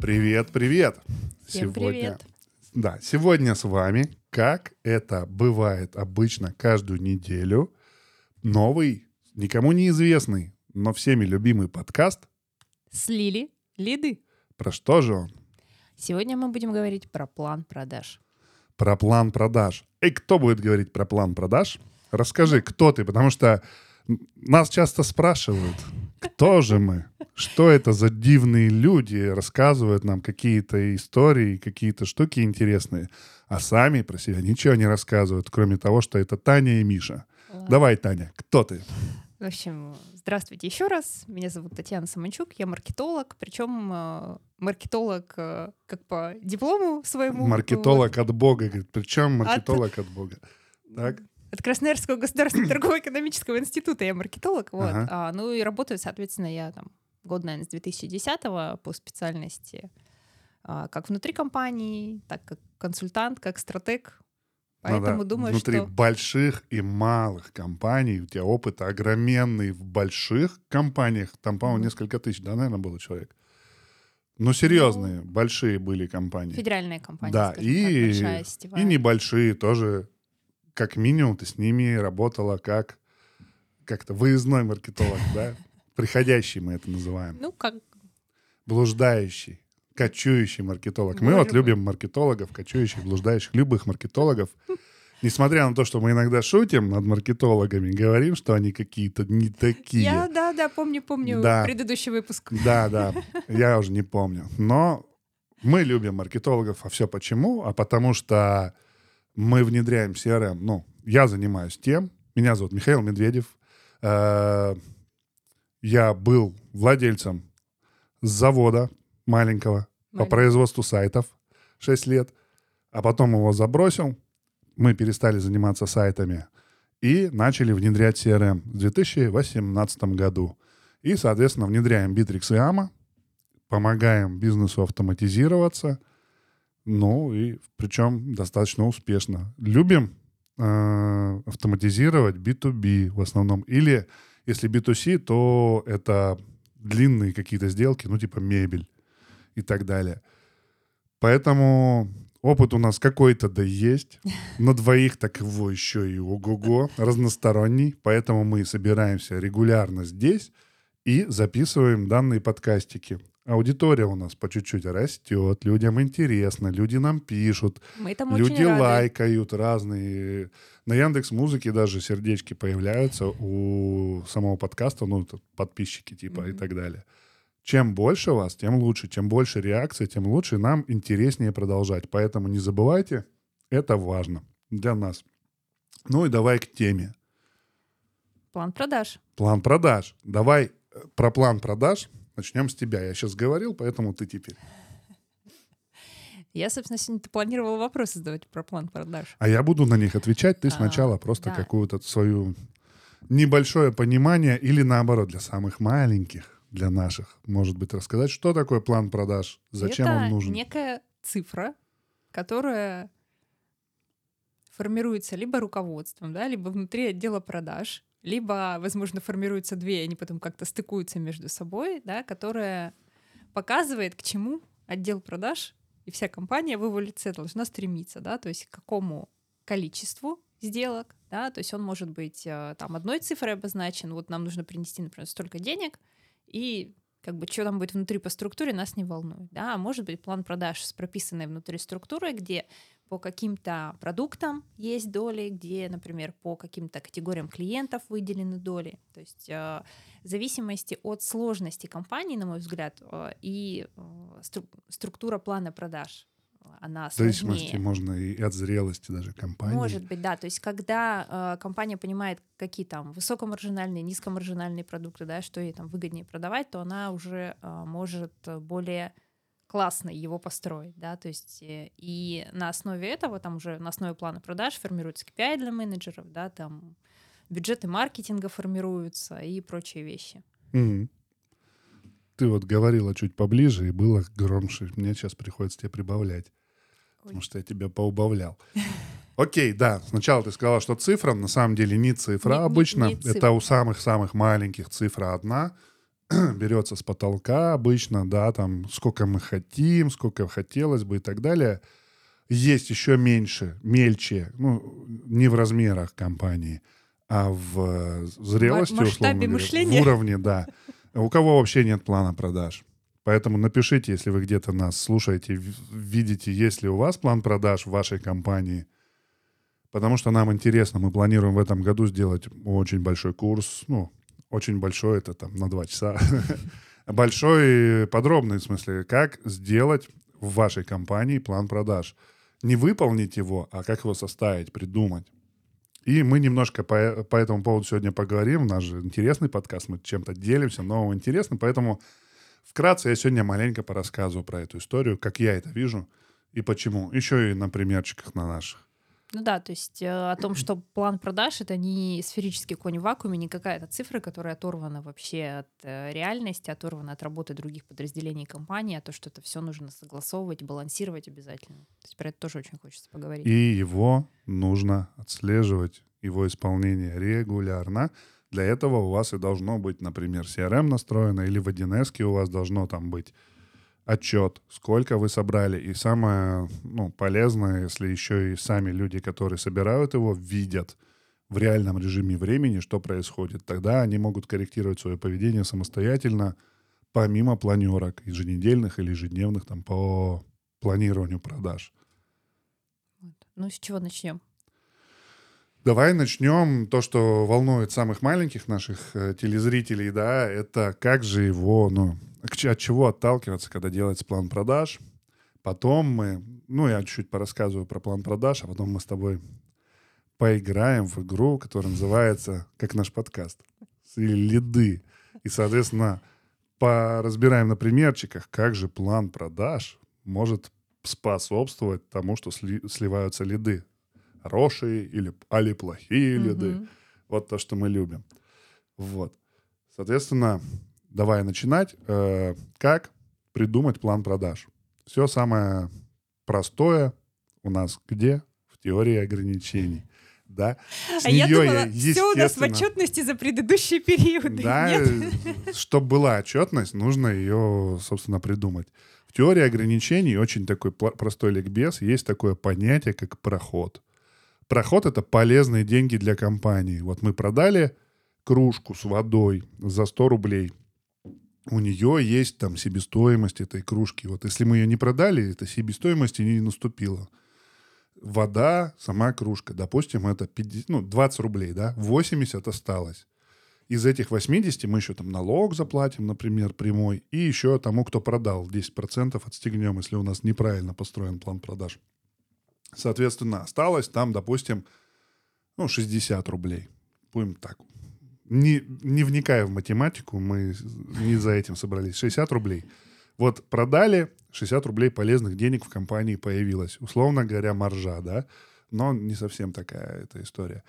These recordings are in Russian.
Привет, привет! Всем привет. Да, сегодня с вами, как это бывает обычно каждую неделю, новый, никому неизвестный, но всеми любимый подкаст. С Лили Лиды. Про что же он? Сегодня мы будем говорить про план продаж. Про план продаж. Эй, кто будет говорить про план продаж? Расскажи, кто ты, потому что нас часто спрашивают, кто же мы? Что это за дивные люди рассказывают нам какие-то истории, какие-то штуки интересные, а сами про себя ничего не рассказывают, кроме того, что это Таня и Миша. Давай, Таня, кто ты? В общем, здравствуйте еще раз. Меня зовут Татьяна Саманчук, я маркетолог, причем э, маркетолог э, как по диплому своему. Маркетолог вот. от Бога, говорит, причем маркетолог от, от Бога. Так? От Красноярского государственного торгово-экономического института я маркетолог, вот. Ага. А, ну и работаю, соответственно, я там год, наверное, с 2010 по специальности а, как внутри компании, так как консультант, как стратег. Поэтому ну, да. думаю, внутри что... больших и малых компаний у тебя опыт огроменный в больших компаниях. Там, по-моему, несколько тысяч, да, наверное, было человек. Ну, серьезные, ну, большие были компании. Федеральные компании, да, и, так, и небольшие тоже. Как минимум ты с ними работала как как-то выездной маркетолог, да? Приходящий мы это называем. Ну, как... Блуждающий, кочующий маркетолог. Мы вот любим маркетологов, кочующих, блуждающих, любых маркетологов. Несмотря на то, что мы иногда шутим над маркетологами, говорим, что они какие-то не такие. Я, да, да, помню, помню да. предыдущий выпуск. Да, да, я уже не помню. Но мы любим маркетологов, а все почему? А потому что мы внедряем CRM. Ну, я занимаюсь тем. Меня зовут Михаил Медведев. Э, я был владельцем завода маленького. По производству сайтов 6 лет, а потом его забросил. Мы перестали заниматься сайтами и начали внедрять CRM в 2018 году. И, соответственно, внедряем Bittrex и AMA, помогаем бизнесу автоматизироваться, ну и причем достаточно успешно. Любим э, автоматизировать B2B в основном или если B2C, то это длинные какие-то сделки, ну типа мебель и так далее. Поэтому опыт у нас какой-то да есть. На двоих так его еще и ого-го, разносторонний. Поэтому мы собираемся регулярно здесь и записываем данные подкастики аудитория у нас по чуть-чуть растет, людям интересно, люди нам пишут, Мы там люди рады. лайкают разные. На Яндекс Музыке даже сердечки появляются у самого подкаста, ну, подписчики типа mm-hmm. и так далее. Чем больше вас, тем лучше. Чем больше реакций, тем лучше. Нам интереснее продолжать. Поэтому не забывайте, это важно для нас. Ну и давай к теме. План продаж. План продаж. Давай э, про план продаж Начнем с тебя. Я сейчас говорил, поэтому ты теперь. Я, собственно, сегодня планировала вопросы задавать про план продаж. А я буду на них отвечать. Ты а, сначала просто да. какую-то свою небольшое понимание или наоборот для самых маленьких, для наших, может быть, рассказать, что такое план продаж, зачем Это он нужен. некая цифра, которая формируется либо руководством, да, либо внутри отдела продаж, либо, возможно, формируются две, и они потом как-то стыкуются между собой, да, которая показывает, к чему отдел продаж и вся компания в эволюции должна стремиться, да, то есть к какому количеству сделок, да, то есть он может быть э, там одной цифрой обозначен, вот нам нужно принести, например, столько денег, и как бы что там будет внутри по структуре, нас не волнует, да, а может быть план продаж с прописанной внутри структурой, где по каким-то продуктам есть доли, где, например, по каким-то категориям клиентов выделены доли. То есть э, в зависимости от сложности компании, на мой взгляд, э, и стру структура плана продаж она сложнее. В зависимости можно и от зрелости даже компании. Может быть, да. То есть когда э, компания понимает, какие там высокомаржинальные, низкомаржинальные продукты, да, что ей там выгоднее продавать, то она уже э, может более классно его построить, да, то есть э, и на основе этого, там уже на основе плана продаж формируется KPI для менеджеров, да, там бюджеты маркетинга формируются и прочие вещи. Mm-hmm. Ты вот говорила чуть поближе и было громче. Мне сейчас приходится тебе прибавлять, потому что я тебя поубавлял. Окей, да. Сначала ты сказала, что цифра, на самом деле не цифра Не- не- обычно. не цифра. Это у самых-самых маленьких цифра одна. Берется с потолка обычно, да, там сколько мы хотим, сколько хотелось бы и так далее. Есть еще меньше, мельче, ну, не в размерах компании, а в э, зрелости, масштабе условно говоря, мышления. в уровне, да. У кого вообще нет плана продаж. Поэтому напишите, если вы где-то нас слушаете, видите, есть ли у вас план продаж в вашей компании. Потому что нам интересно, мы планируем в этом году сделать очень большой курс, ну, очень большой, это там на два часа. Большой, и подробный, в смысле, как сделать в вашей компании план продаж. Не выполнить его, а как его составить, придумать. И мы немножко по, по этому поводу сегодня поговорим. У нас же интересный подкаст, мы чем-то делимся, новым интересным. Поэтому вкратце я сегодня маленько порассказываю про эту историю, как я это вижу и почему. Еще и на примерчиках на наших. Ну да, то есть э, о том, что план продаж это не сферический конь в вакууме, не какая-то цифра, которая оторвана вообще от э, реальности, оторвана от работы других подразделений компании, а то, что это все нужно согласовывать, балансировать обязательно. То есть про это тоже очень хочется поговорить. И его нужно отслеживать, его исполнение регулярно. Для этого у вас и должно быть, например, CRM настроено, или в 1С у вас должно там быть отчет, сколько вы собрали. И самое ну, полезное, если еще и сами люди, которые собирают его, видят в реальном режиме времени, что происходит. Тогда они могут корректировать свое поведение самостоятельно, помимо планерок еженедельных или ежедневных там, по планированию продаж. Ну, с чего начнем? Давай начнем то, что волнует самых маленьких наших э, телезрителей, да, это как же его, ну, от чего отталкиваться, когда делается план продаж. Потом мы, ну, я чуть-чуть порассказываю про план продаж, а потом мы с тобой поиграем в игру, которая называется, как наш подкаст, или лиды. И, соответственно, поразбираем на примерчиках, как же план продаж может способствовать тому, что сли- сливаются лиды. Хорошие или али плохие лиды. Мгм. Вот то, что мы любим. Вот. Соответственно, давай начинать. Э, как придумать план продаж? Все самое простое у нас где? В теории ограничений. Да? С А я неё думала, все у нас в отчетности за предыдущие периоды. да, Нет? чтобы была отчетность, нужно ее, собственно, придумать. В теории ограничений очень такой простой ликбез. Есть такое понятие, как проход. Проход — это полезные деньги для компании. Вот мы продали кружку с водой за 100 рублей. У нее есть там себестоимость этой кружки. Вот если мы ее не продали, этой себестоимости не наступило. Вода, сама кружка, допустим, это 50, ну, 20 рублей, да, 80 осталось. Из этих 80 мы еще там налог заплатим, например, прямой, и еще тому, кто продал, 10% отстегнем, если у нас неправильно построен план продаж. Соответственно, осталось там, допустим, ну, 60 рублей. Будем так. Не, не вникая в математику, мы не за этим собрались. 60 рублей. Вот продали, 60 рублей полезных денег в компании появилось. Условно говоря, маржа, да? Но не совсем такая эта история.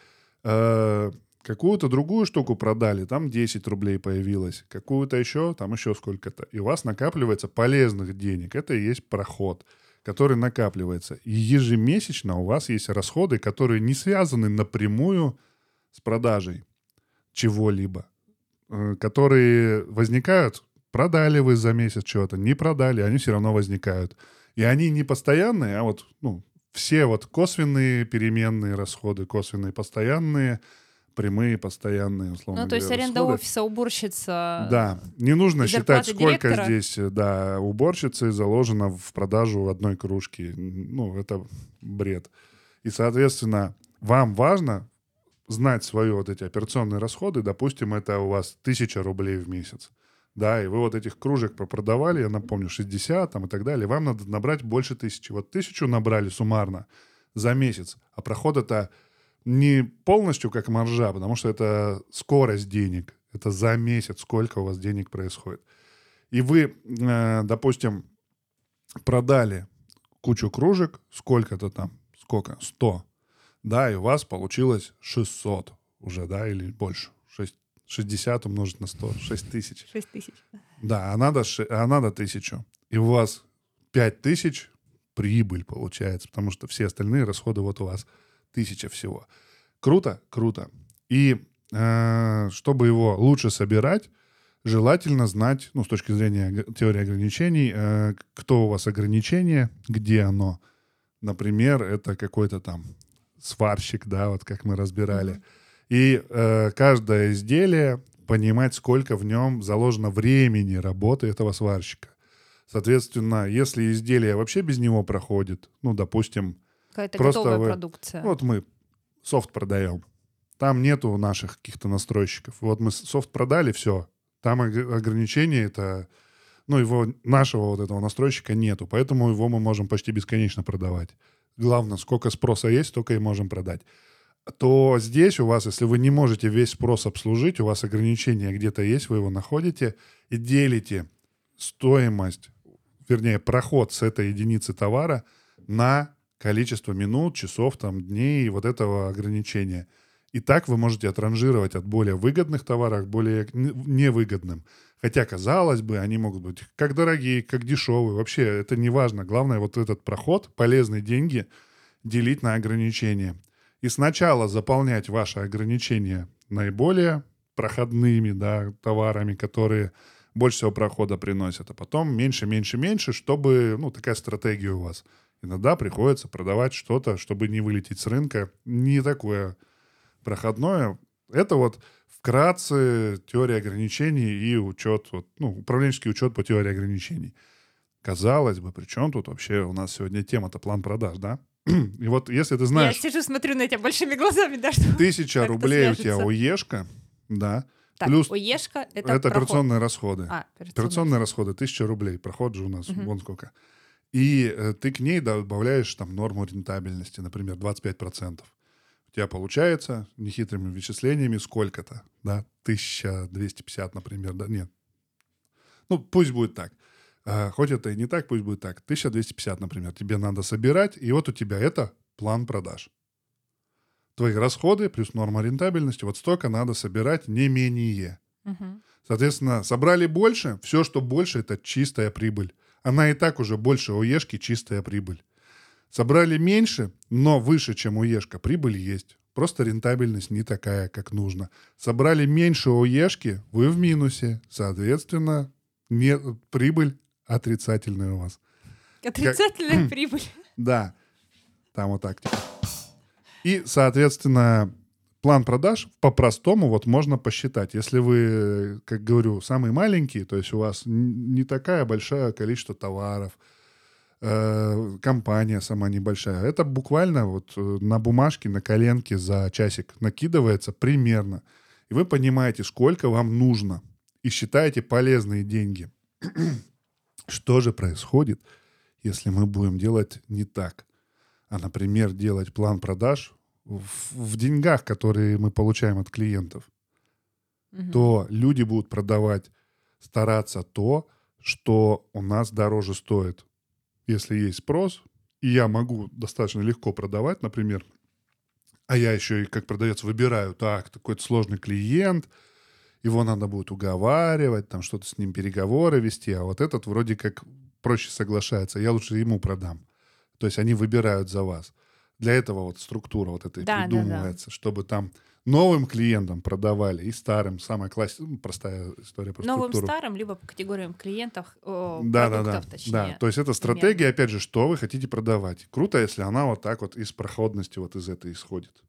Э, Какую-то другую штуку продали, там 10 рублей появилось. Какую-то еще, там еще сколько-то. И у вас накапливается полезных денег. Это и есть проход, который накапливается. И ежемесячно у вас есть расходы, которые не связаны напрямую с продажей чего-либо, э, которые возникают, продали вы за месяц что-то, не продали, они все равно возникают. И они не постоянные, а вот ну, все вот косвенные переменные расходы, косвенные постоянные, прямые постоянные, условно Ну, то есть говоря, аренда расходы. офиса, уборщица. Да, не нужно и считать, сколько директора? здесь, э, да, уборщицы заложено в продажу одной кружки. Ну, это бред. И, соответственно, вам важно знать свои вот эти операционные расходы. Допустим, это у вас тысяча рублей в месяц. Да, и вы вот этих кружек попродавали, я напомню, 60 там и так далее. Вам надо набрать больше тысячи. Вот тысячу набрали суммарно за месяц, а проход это не полностью как маржа, потому что это скорость денег. Это за месяц, сколько у вас денег происходит. И вы, э, допустим, продали кучу кружек, сколько-то там, сколько, 100, да, и у вас получилось 600 уже, да, или больше, 6, 60 умножить на 100, 6 тысяч. 6 тысяч. Да, а надо, а надо тысячу. И у вас 5 тысяч прибыль получается, потому что все остальные расходы вот у вас тысяча всего. Круто? Круто. И э, чтобы его лучше собирать, желательно знать, ну, с точки зрения теории ограничений, э, кто у вас ограничение, где оно. Например, это какой-то там сварщик, да, вот как мы разбирали. И э, каждое изделие понимать, сколько в нем заложено времени работы этого сварщика. Соответственно, если изделие вообще без него проходит, ну, допустим, Какая-то Просто готовая вы- продукция. вот мы софт продаем, там нету наших каких-то настройщиков. Вот мы софт продали, все, там ог- ограничение это, ну, его, нашего вот этого настройщика нету, поэтому его мы можем почти бесконечно продавать. Главное, сколько спроса есть, столько и можем продать. То здесь у вас, если вы не можете весь спрос обслужить, у вас ограничение где-то есть, вы его находите и делите стоимость, вернее, проход с этой единицы товара на количество минут, часов, там, дней вот этого ограничения. И так вы можете отранжировать от более выгодных товаров к более невыгодным. Хотя, казалось бы, они могут быть как дорогие, как дешевые. Вообще, это не важно. Главное, вот этот проход, полезные деньги, делить на ограничения. И сначала заполнять ваши ограничения наиболее проходными да, товарами, которые больше всего прохода приносят, а потом меньше, меньше, меньше, чтобы, ну, такая стратегия у вас. Иногда приходится продавать что-то, чтобы не вылететь с рынка, не такое проходное. Это вот вкратце теория ограничений и учет, вот, ну, управленческий учет по теории ограничений. Казалось бы, при чем тут вообще у нас сегодня тема-то план продаж, да? И вот если ты знаешь... Я сижу, смотрю на тебя большими глазами, да, что... Тысяча рублей у тебя? ОЕшка, да, Так, плюс ОЕшка — это это, проход. операционные расходы. А, Операционные расходы, тысяча рублей, проход же у нас Мгм. вон сколько. И э, ты к ней добавляешь там норму рентабельности, например, 25%. У тебя получается нехитрыми вычислениями сколько-то, да, 1250, например, да, нет. Ну, пусть будет так. А, хоть это и не так, пусть будет так. 1250, например, тебе надо собирать, и вот у тебя это план продаж. Твои расходы плюс норма рентабельности, вот столько надо собирать не менее. Мгм. Соответственно, собрали больше, все, что больше, это чистая прибыль. Она и так уже больше ОЕшки, чистая прибыль. Собрали меньше, но выше, чем ОЕшка, прибыль есть. Просто рентабельность не такая, как нужно. Собрали меньше ОЕшки, вы в минусе. Соответственно, не, прибыль отрицательная у вас. Отрицательная прибыль. Да, там вот так. И, соответственно, план продаж по-простому вот можно посчитать. Если вы, как говорю, самый маленький, то есть у вас не такая большая количество товаров, э, компания сама небольшая, это буквально вот э, на бумажке, на коленке за часик накидывается примерно. И вы понимаете, сколько вам нужно. И считаете полезные деньги. Что же происходит, если мы будем делать не так? а, например, делать план продаж в, в деньгах, которые мы получаем от клиентов, Мгм. то люди будут продавать, стараться то, что у нас дороже стоит. Если есть спрос, и я могу достаточно легко продавать, например, а я еще и как продавец выбираю, так, такой сложный клиент, его надо будет уговаривать, там что-то с ним переговоры вести, а вот этот вроде как проще соглашается, я лучше ему продам. То есть они выбирают за вас. Для этого вот структура вот этой Да, да, да. придумывается, чтобы там новым клиентам продавали и старым. Самая классическая, ну, простая история про Новым структуру. старым, либо по категориям клиентов, о, Да, да, да. продуктов, точнее. Да, то есть это стратегия, опять же, что вы хотите продавать. Круто, если она вот так вот из проходности вот из этой исходит.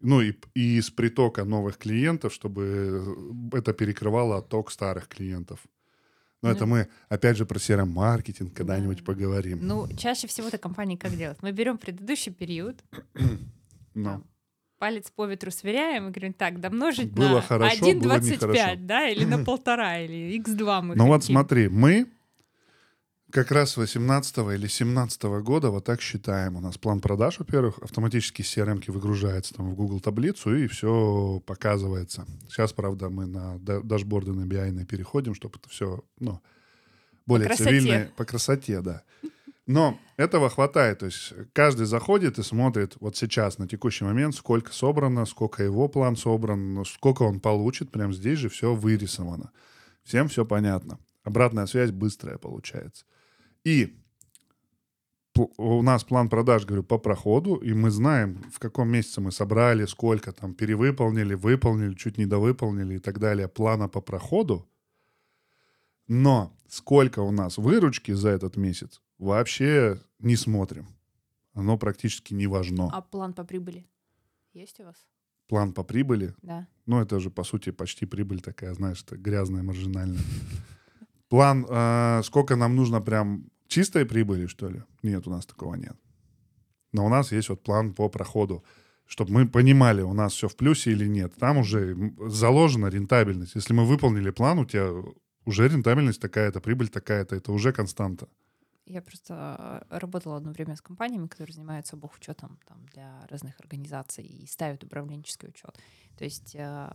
Ну и, и из притока новых клиентов, чтобы это перекрывало отток старых клиентов. Но Ну. это мы, опять же, про CRM-маркетинг когда-нибудь Да. поговорим. Ну, чаще всего-то компании как делают? Мы берем предыдущий период, там, палец по ветру сверяем и говорим, так, домножить Было на хорошо, было 1,25, нехорошо. да, или на полтора, или x2 мы Ну вот смотри, мы как раз с 18 или 17 года вот так считаем. У нас план продаж, во-первых, автоматически CRM выгружается там в Google таблицу и все показывается. Сейчас, правда, мы на да- дашборды на BI переходим, чтобы это все, ну, более красоте. цивильно, по красоте, да. Но этого хватает. То есть каждый заходит и смотрит вот сейчас, на текущий момент, сколько собрано, сколько его план собран, сколько он получит. Прям здесь же все вырисовано. Всем все понятно. Обратная связь быстрая получается. И у нас план продаж, говорю, по проходу, и мы знаем, в каком месяце мы собрали, сколько там перевыполнили, выполнили, чуть не довыполнили и так далее, плана по проходу. Но сколько у нас выручки за этот месяц, вообще не смотрим. Оно практически не важно. А план по прибыли есть у вас? План по прибыли? Да. Ну, это же, по сути, почти прибыль такая, знаешь, это грязная, маржинальная. План, э, сколько нам нужно прям чистой прибыли, что ли? Нет, у нас такого нет. Но у нас есть вот план по проходу, чтобы мы понимали, у нас все в плюсе или нет. Там уже заложена рентабельность. Если мы выполнили план, у тебя уже рентабельность такая-то, прибыль такая-то, это уже константа. Я просто работала одно время с компаниями, которые занимаются бухучетом там, для разных организаций и ставят управленческий учет. То есть э,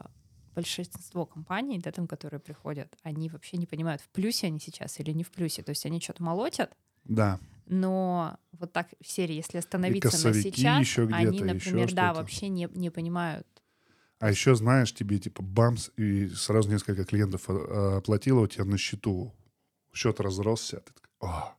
большинство компаний, да, там, которые приходят, они вообще не понимают, в плюсе они сейчас или не в плюсе. То есть они что-то молотят, да. но вот так в серии, если остановиться на сейчас, еще они, например, еще да, вообще не, не понимают. А еще, знаешь, тебе типа бамс, и сразу несколько клиентов а, оплатило у тебя на счету. Счет разросся. Ты такой, О,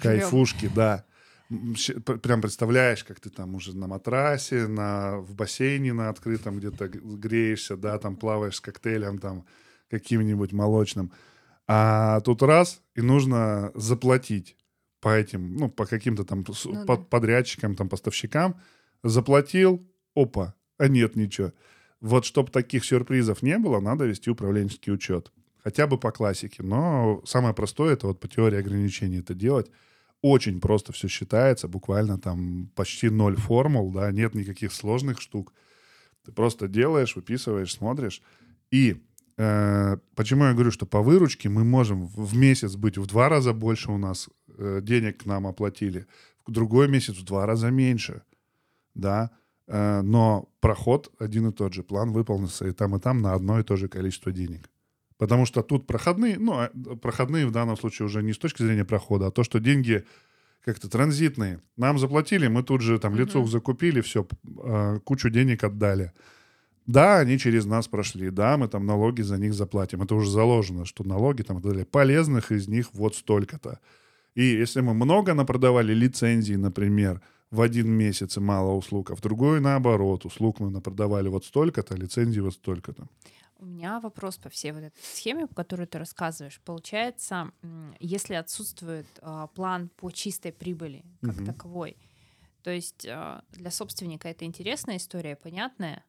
кайфушки, да прям представляешь, как ты там уже на матрасе, на, в бассейне на открытом где-то греешься, да, там плаваешь с коктейлем там каким-нибудь молочным. А тут раз, и нужно заплатить по этим, ну, по каким-то там ну, под, да. подрядчикам, там, поставщикам. Заплатил, опа, а нет ничего. Вот чтобы таких сюрпризов не было, надо вести управленческий учет. Хотя бы по классике. Но самое простое, это вот по теории ограничений это делать очень просто все считается, буквально там почти ноль формул, да, нет никаких сложных штук. Ты просто делаешь, выписываешь, смотришь. И э, почему я говорю, что по выручке мы можем в месяц быть в два раза больше у нас э, денег к нам оплатили, в другой месяц в два раза меньше, да, э, но проход один и тот же, план выполнился и там, и там на одно и то же количество денег. Потому что тут проходные, ну, а, проходные в данном случае уже не с точки зрения прохода, а то, что деньги как-то транзитные. Нам заплатили, мы тут же там лицо mm-hmm. закупили, все, а, кучу денег отдали. Да, они через нас прошли, да, мы там налоги за них заплатим. Это уже заложено, что налоги там и так далее. Полезных из них вот столько-то. И если мы много напродавали лицензий, например, в один месяц и мало услуг, а в другой наоборот, услуг мы напродавали вот столько-то, лицензий вот столько-то. У меня вопрос по всей вот этой схеме, которую ты рассказываешь. Получается, если отсутствует э, план по чистой прибыли как угу. таковой, то есть э, для собственника это интересная история, понятная,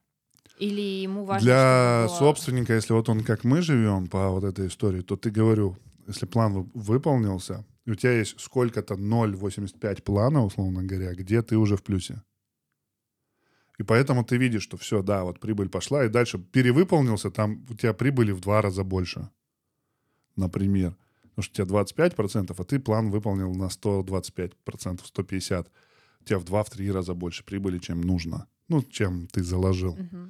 или ему важно... Для было... собственника, если вот он как мы живем по вот этой истории, то ты говорю, если план выполнился, у тебя есть сколько-то 0,85 плана, условно говоря, где ты уже в плюсе. И поэтому ты видишь, что все, да, вот прибыль пошла, и дальше перевыполнился, там у тебя прибыли в два раза больше, например. Потому что у тебя 25%, а ты план выполнил на 125%, 150%. У тебя в два-три раза больше прибыли, чем нужно. Ну, чем ты заложил. Uh-huh.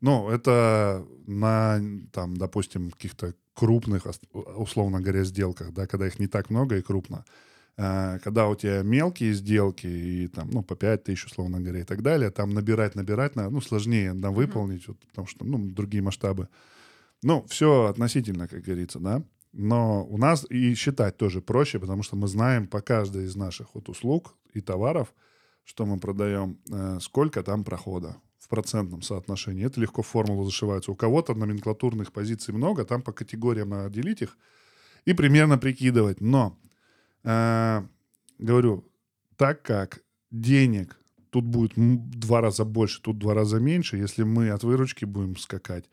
Ну, это на, там, допустим, каких-то крупных, условно говоря, сделках, да, когда их не так много и крупно. А, когда у тебя мелкие сделки, и там, ну, по 5 тысяч, условно говоря, и так далее, там набирать, набирать, ну, сложнее да, выполнить, вот, потому что, ну, другие масштабы. Ну, все относительно, как говорится, да. Но у нас и считать тоже проще, потому что мы знаем по каждой из наших вот услуг и товаров, что мы продаем, э, сколько там прохода в процентном соотношении. Это легко в формулу зашивается. У кого-то номенклатурных позиций много, там по категориям надо делить их и примерно прикидывать. Но Э, говорю, так как денег тут будет два раза больше, тут два раза меньше, если мы от выручки будем скакать,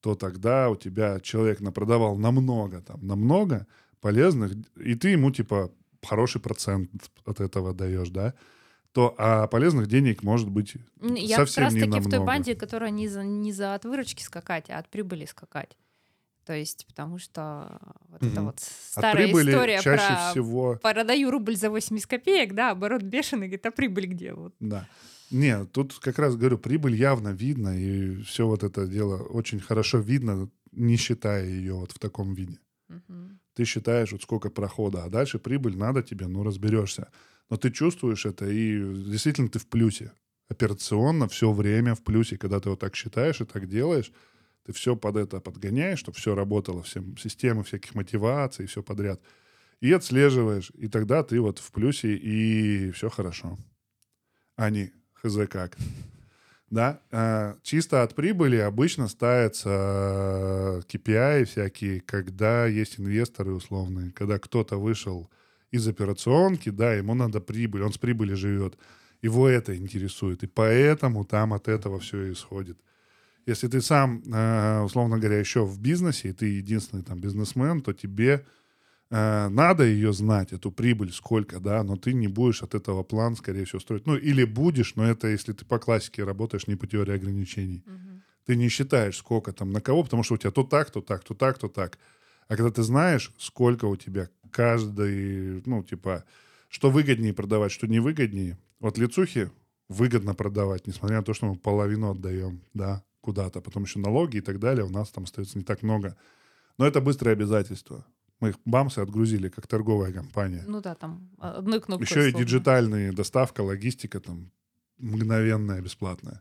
то тогда у тебя человек напродавал намного, там, намного полезных, и ты ему, типа, хороший процент от этого даешь, да, то а полезных денег может быть Я совсем как раз таки намного. в той банде, которая не за, не за от выручки скакать, а от прибыли скакать. То есть, потому что вот угу. это вот старая история чаще про всего... продаю рубль за 80 копеек, да, оборот бешеный, говорит, а прибыль где? Вот. Да. Нет, тут как раз говорю, прибыль явно видно, и все вот это дело очень хорошо видно, не считая ее вот в таком виде. Угу. ты считаешь, вот сколько прохода, а дальше прибыль надо тебе, ну, разберешься. Но ты чувствуешь это, и действительно ты в плюсе. Операционно все время в плюсе, когда ты вот так считаешь и так делаешь, ты все под это подгоняешь, чтобы все работало, все системы всяких мотиваций, все подряд. И отслеживаешь, и тогда ты вот в плюсе, и все хорошо. А не хз как. Да, а, чисто от прибыли обычно ставятся KPI э, всякие, когда есть инвесторы условные, когда кто-то вышел из операционки, да, ему надо прибыль, он с прибыли живет. Его это интересует, и поэтому там от этого все исходит. Если ты сам, э, условно говоря, еще в бизнесе, и ты единственный там бизнесмен, то тебе э, надо ее знать, эту прибыль, сколько, да, но ты не будешь от этого план, скорее всего, строить. Ну, или будешь, но это если ты по классике работаешь, не по теории ограничений. Угу. Ты не считаешь, сколько там на кого, потому что у тебя то так, то так, то так, то так. А когда ты знаешь, сколько у тебя каждый, ну, типа, что выгоднее продавать, что не выгоднее. Вот лицухи выгодно продавать, несмотря на то, что мы половину отдаем, да, куда-то. Потом еще налоги и так далее. У нас там остается не так много. Но это быстрое обязательство. Мы их бамсы отгрузили, как торговая компания. Ну да, там одной кнопкой. Еще условно. и диджитальные доставка, логистика там мгновенная, бесплатная.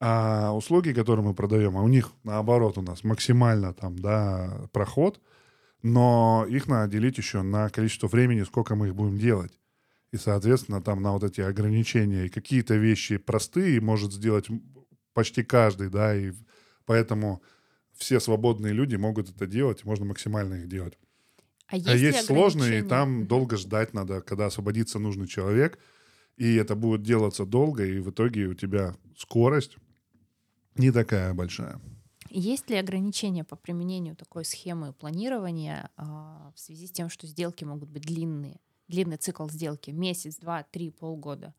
А услуги, которые мы продаем, а у них наоборот у нас максимально там, да, проход, но их надо делить еще на количество времени, сколько мы их будем делать. И, соответственно, там на вот эти ограничения и какие-то вещи простые может сделать почти каждый, да, и поэтому все свободные люди могут это делать, можно максимально их делать. А есть, а есть сложные, и там долго ждать надо, когда освободится нужный человек, и это будет делаться долго, и в итоге у тебя скорость не такая большая. Есть ли ограничения по применению такой схемы планирования э, в связи с тем, что сделки могут быть длинные? Длинный цикл сделки месяц, два, три, полгода.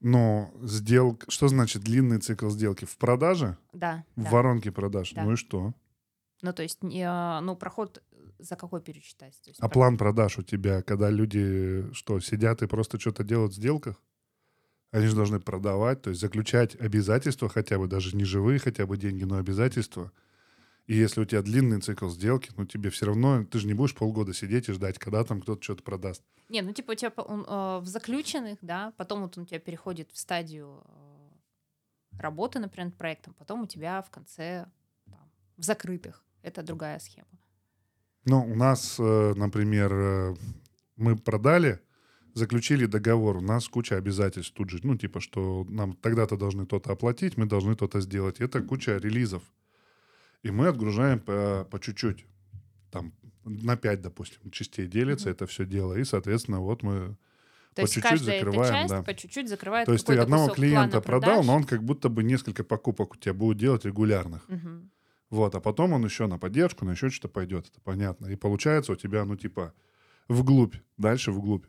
Но сделка... Что значит длинный цикл сделки? В продаже? Да. В да. воронке продаж? Да. Ну и что? Ну, то есть, э, ну, проход за какой? То есть, а про... план продаж у тебя, когда люди что, сидят и просто что-то делают в сделках? Они же должны продавать, то есть заключать обязательства хотя бы, даже не живые хотя бы деньги, но обязательства. И если у тебя длинный цикл сделки, ну тебе все равно, ты же не будешь полгода сидеть и ждать, когда там кто-то что-то продаст. Не, ну типа у тебя он, э, в заключенных, да, потом вот он у тебя переходит в стадию э, работы, например, над проектом, потом у тебя в конце там, в закрытых. Это другая схема. Ну, у нас, э, например, э, мы продали, заключили договор, у нас куча обязательств тут же, ну, типа, что нам тогда-то должны то-то оплатить, мы должны то-то сделать. Это куча релизов. И мы отгружаем по, по чуть-чуть. Там на 5, допустим, частей делится mm-hmm. это все дело. И, соответственно, вот мы то по чуть-чуть закрываем. часть да. по чуть-чуть закрывает То есть ты одного клиента продал, но он как будто бы несколько покупок у тебя будет делать регулярных. Угу. Вот, а потом он еще на поддержку, на еще что-то пойдет, это понятно. И получается у тебя, ну, типа, вглубь, дальше вглубь.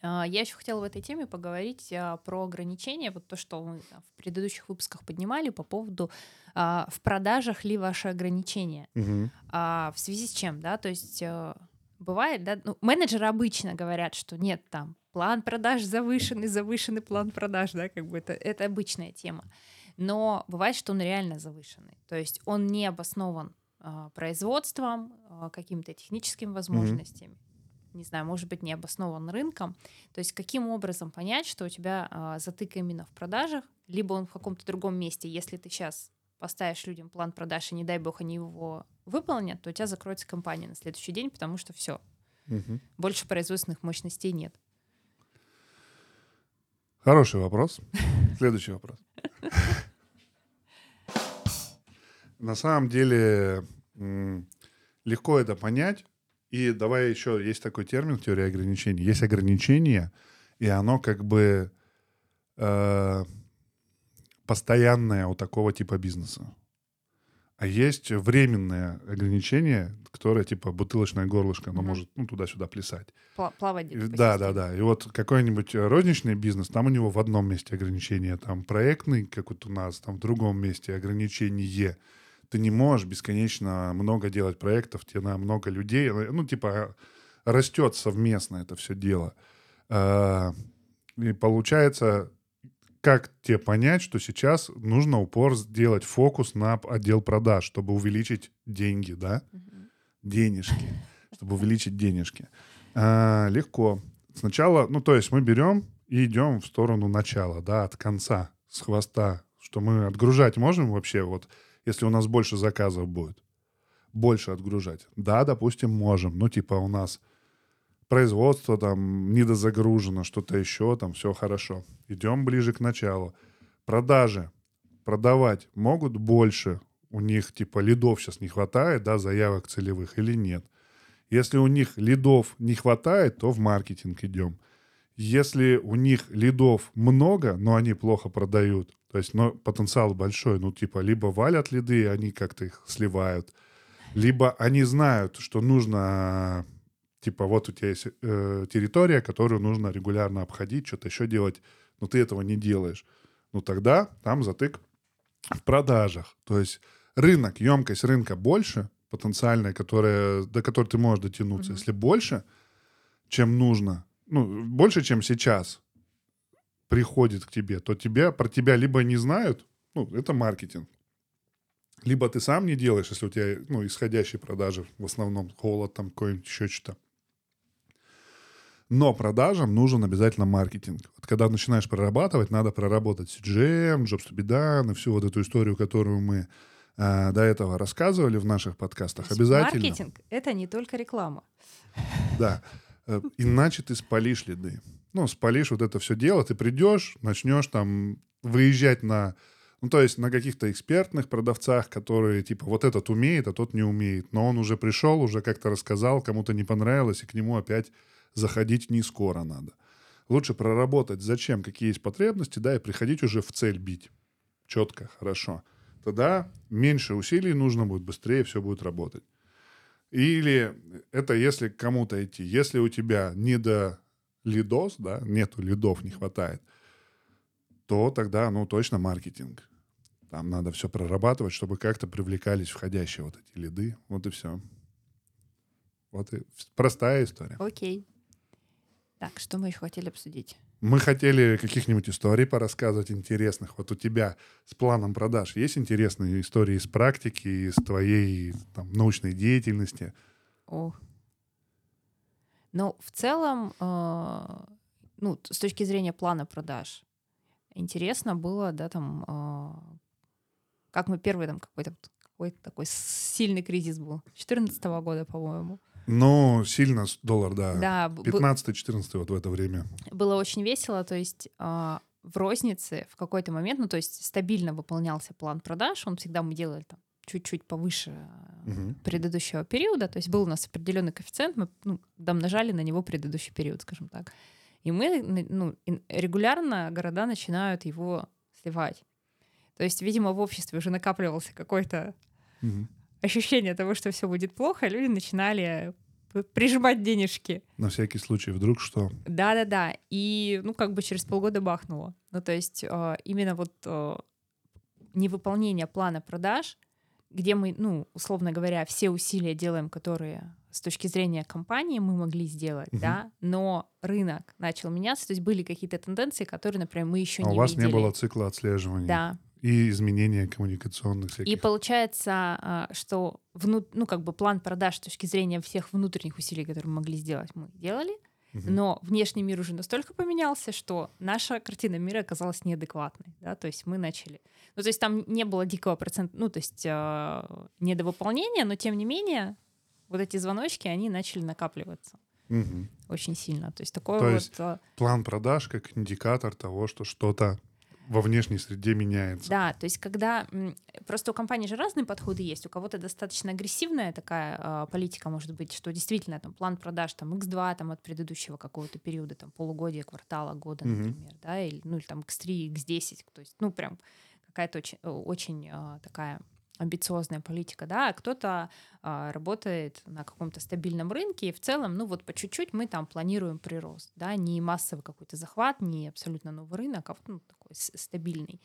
А, я еще хотела в этой теме поговорить а, про ограничения, вот то, что мы в предыдущих выпусках поднимали по поводу а, в продажах ли ваши ограничения. Угу. В связи с чем, да, то есть бывает, да, ну, менеджеры обычно говорят, что нет, там план продаж завышенный, завышенный план продаж, да, как бы это, это обычная тема. Но бывает, что он реально завышенный, то есть он не обоснован производством, какими-то техническими возможностями. mm не знаю, может быть, не обоснован рынком. То есть каким образом понять, что у тебя э, затык именно в продажах, либо он в каком-то другом месте. Если ты сейчас поставишь людям план продаж, и не дай бог они его выполнят, то у тебя закроется компания на следующий день, потому что все. Угу. Больше производственных мощностей нет. Хороший вопрос. Следующий вопрос. На самом деле легко это понять, и давай еще, есть такой термин теория ограничений. Есть ограничение, и оно как бы э, постоянное у такого типа бизнеса. А есть временное ограничение, которое типа бутылочное горлышко, оно mm может ну, туда-сюда плясать. Плавать. Да, да, да. И вот какой-нибудь розничный бизнес, там у него в одном месте ограничение, там проектный, как вот у нас, там в другом месте ограничение ты не можешь бесконечно много делать проектов, тебе на много людей, ну, типа, растет совместно это все дело. А, и получается, как тебе понять, что сейчас нужно упор сделать фокус на отдел продаж, чтобы увеличить деньги, да? Денежки. чтобы увеличить денежки. А, легко. Сначала, ну, то есть мы берем и идем в сторону начала, да, от конца, с хвоста, что мы отгружать можем вообще, вот, если у нас больше заказов будет, больше отгружать. Да, допустим, можем. Ну, типа у нас производство там недозагружено, что-то еще, там все хорошо. Идем ближе к началу. Продажи. Продавать могут больше. У них типа лидов сейчас не хватает, да, заявок целевых или нет. Если у них лидов не хватает, то в маркетинг идем. Если у них лидов много, но они плохо продают, то есть но потенциал большой, ну типа либо валят лиды, и они как-то их сливают, либо они знают, что нужно, типа вот у тебя есть э, территория, которую нужно регулярно обходить, что-то еще делать, но ты этого не делаешь. Ну тогда там затык в продажах. То есть рынок, емкость рынка больше, потенциальная, которая, до которой ты можешь дотянуться. Mm-hmm. Если больше, чем нужно, ну, больше, чем сейчас приходит к тебе, то тебе, про тебя либо не знают, ну, это маркетинг, либо ты сам не делаешь, если у тебя, ну, исходящие продажи, в основном холод, там, какой-нибудь еще что-то. Но продажам нужен обязательно маркетинг. Вот когда начинаешь прорабатывать, надо проработать CGM, Jobs to be done и всю вот эту историю, которую мы э, до этого рассказывали в наших подкастах. Обязательно. Маркетинг — это не только реклама. Да. Э, иначе ты спалишь лиды. Ну, спалишь вот это все дело, ты придешь, начнешь там выезжать на ну, то есть на каких-то экспертных продавцах, которые типа вот этот умеет, а тот не умеет. Но он уже пришел, уже как-то рассказал, кому-то не понравилось, и к нему опять заходить не скоро надо. Лучше проработать, зачем, какие есть потребности, да, и приходить уже в цель бить. Четко, хорошо. Тогда меньше усилий нужно будет, быстрее все будет работать. Или это если к кому-то идти. Если у тебя не до лидос, да, нету лидов, не хватает, то тогда, ну, точно маркетинг. Там надо все прорабатывать, чтобы как-то привлекались входящие вот эти лиды. Вот и все. Вот и простая история. Окей. Так, что мы еще хотели обсудить? Мы хотели каких-нибудь историй порассказывать интересных. Вот у тебя с планом продаж есть интересные истории из практики, из твоей там, научной деятельности? О. Ну, в целом, э, ну, с точки зрения плана продаж, интересно было, да, там, э, как мы первый там какой-то какой такой сильный кризис был. 2014 года, по-моему. Ну, сильно доллар, да. Да. 15-14 вот в это время. Было очень весело, то есть э, в рознице в какой-то момент, ну, то есть стабильно выполнялся план продаж, он всегда мы делали там чуть-чуть повыше угу. предыдущего периода, то есть был у нас определенный коэффициент, мы ну, домножали на него предыдущий период, скажем так. И мы ну, регулярно города начинают его сливать. То есть, видимо, в обществе уже накапливался какой-то угу ощущение того, что все будет плохо, люди начинали прижимать денежки. На всякий случай, вдруг что? Да-да-да. И, ну, как бы через полгода бахнуло. Ну, то есть э, именно вот э, невыполнение плана продаж, где мы, ну, условно говоря, все усилия делаем, которые с точки зрения компании мы могли сделать, угу. да, но рынок начал меняться, то есть были какие-то тенденции, которые, например, мы еще а не у вас видели. не было цикла отслеживания. Да, и изменения коммуникационных всяких. И получается, а, что вну, ну, как бы план продаж с точки зрения всех внутренних усилий, которые мы могли сделать, мы делали. Угу. Но внешний мир уже настолько поменялся, что наша картина мира оказалась неадекватной. Да? То есть мы начали... Ну, то есть там не было дикого процента, ну, то есть э, недовыполнения, но тем не менее вот эти звоночки, они начали накапливаться. Угу. Очень сильно. То есть такое То вот... Есть план продаж как индикатор того, что что-то во внешней среде меняется. Да, то есть когда... Просто у компании же разные подходы есть. У кого-то достаточно агрессивная такая э, политика может быть, что действительно там план продаж там X2 там, от предыдущего какого-то периода, там полугодия, квартала, года, mm-hmm. например, да, или, ну или там X3, X10, то есть, ну прям какая-то очень, очень э, такая амбициозная политика, да, а кто-то а, работает на каком-то стабильном рынке, и в целом, ну вот по чуть-чуть мы там планируем прирост, да, не массовый какой-то захват, не абсолютно новый рынок, а вот ну, такой стабильный.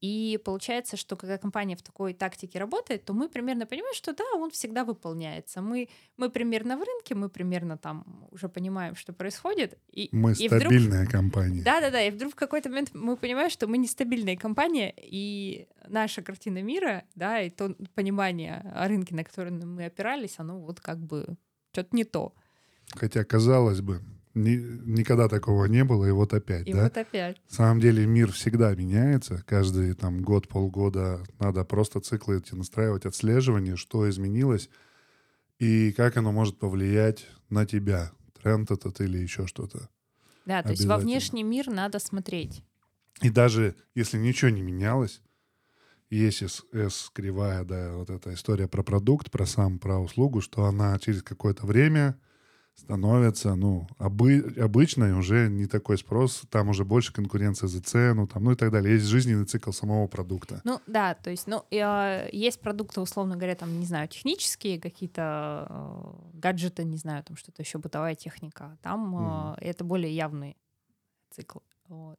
И получается, что когда компания в такой тактике работает, то мы примерно понимаем, что да, он всегда выполняется. Мы, мы примерно в рынке, мы примерно там уже понимаем, что происходит. И, мы и стабильная вдруг, компания. Да-да-да, и вдруг в какой-то момент мы понимаем, что мы нестабильная компания, и наша картина мира, да, и то понимание о рынке, на который мы опирались, оно вот как бы что-то не то. Хотя, казалось бы, ни- никогда такого не было, и вот опять, И да? вот опять. На самом деле мир всегда меняется. Каждый там год, полгода надо просто циклы эти настраивать, отслеживание, что изменилось и как оно может повлиять на тебя. Тренд этот или еще что-то. Да, то есть во внешний мир надо смотреть. И даже если ничего не менялось, есть S кривая, да, вот эта история про продукт, про сам, про услугу, что она через какое-то время становится, ну, обы- обычной, уже не такой спрос, там уже больше конкуренция за цену, там, ну и так далее. Есть жизненный цикл самого продукта. Ну да, то есть, ну, э, есть продукты, условно говоря, там, не знаю, технические какие-то э, гаджеты, не знаю, там что-то еще, бытовая техника. Там э, это более явный цикл. Вот.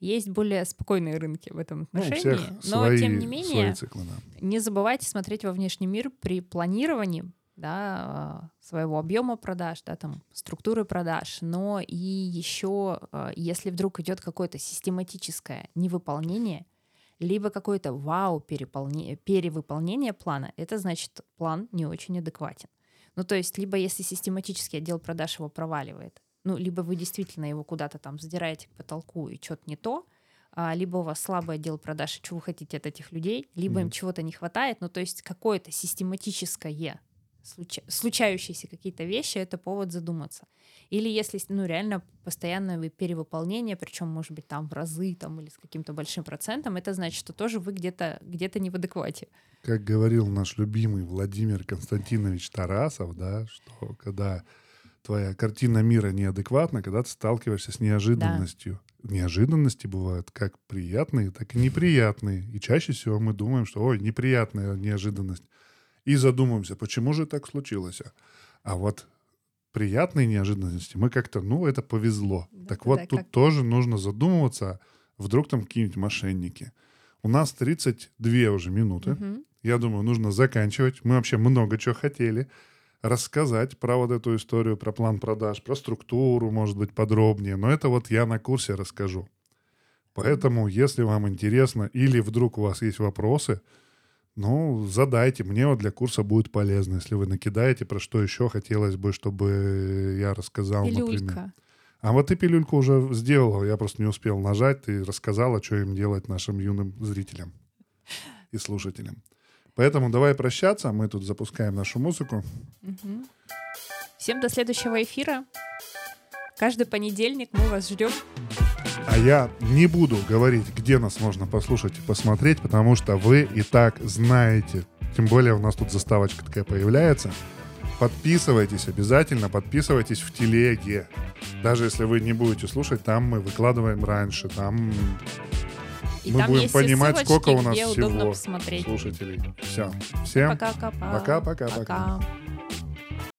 Есть более спокойные рынки в этом Ну, отношении, всех но свои, тем не менее циклы, да. не забывайте смотреть во внешний мир при планировании да, э, своего объема продаж, да, там, структуры продаж, но и еще, э, если вдруг идет какое-то систематическое невыполнение, либо какое-то вау перевыполнение плана, это значит, план не очень адекватен. Ну, то есть, либо если систематический отдел продаж его проваливает, ну, либо вы действительно его куда-то там задираете к потолку и что-то не то, а, либо у вас слабый отдел продаж, и что вы хотите от этих людей, либо им Мгм. чего-то не хватает, ну, то есть какое-то систематическое случа- случающиеся какие-то вещи, это повод задуматься. Или если, ну, реально постоянное вы- перевыполнение, причем, может быть, там в разы там, или с каким-то большим процентом, это значит, что тоже вы где-то где не в адеквате. Как говорил наш любимый Владимир Константинович Тарасов, да, что когда твоя картина мира неадекватна, когда ты сталкиваешься с неожиданностью. Неожиданности бывают как приятные, так и неприятные. И чаще всего мы думаем, что ой, неприятная неожиданность. И задумаемся, почему же так случилось. А вот приятные неожиданности мы как-то, ну, это повезло. Да, так вот, да, тут как- тоже нужно задумываться, вдруг там какие-нибудь мошенники. У нас 32 уже минуты. Мгм. Я думаю, нужно заканчивать. Мы вообще много чего хотели рассказать про вот эту историю, про план продаж, про структуру, может быть, подробнее. Но это вот я на курсе расскажу. Поэтому, если вам интересно или вдруг у вас есть вопросы, ну, задайте. Мне вот для курса будет полезно, если вы накидаете, про что еще хотелось бы, чтобы я рассказал, например. Пилюлька. А вот ты пилюльку уже сделала, я просто не успел нажать, ты рассказала, что им делать нашим юным зрителям и слушателям. Поэтому давай прощаться, мы тут запускаем нашу музыку. Мгм. Всем до следующего эфира. Каждый понедельник мы вас ждем. А я не буду говорить, где нас можно послушать и посмотреть, потому что вы и так знаете. Тем более у нас тут заставочка такая появляется. Подписывайтесь обязательно, подписывайтесь в телеге. Даже если вы не будете слушать, там мы выкладываем раньше, там И Мы будем понимать, ссылочки, сколько у нас всего слушателей. Все. Всем Пока-пока. Пока-пока-пока. Пока.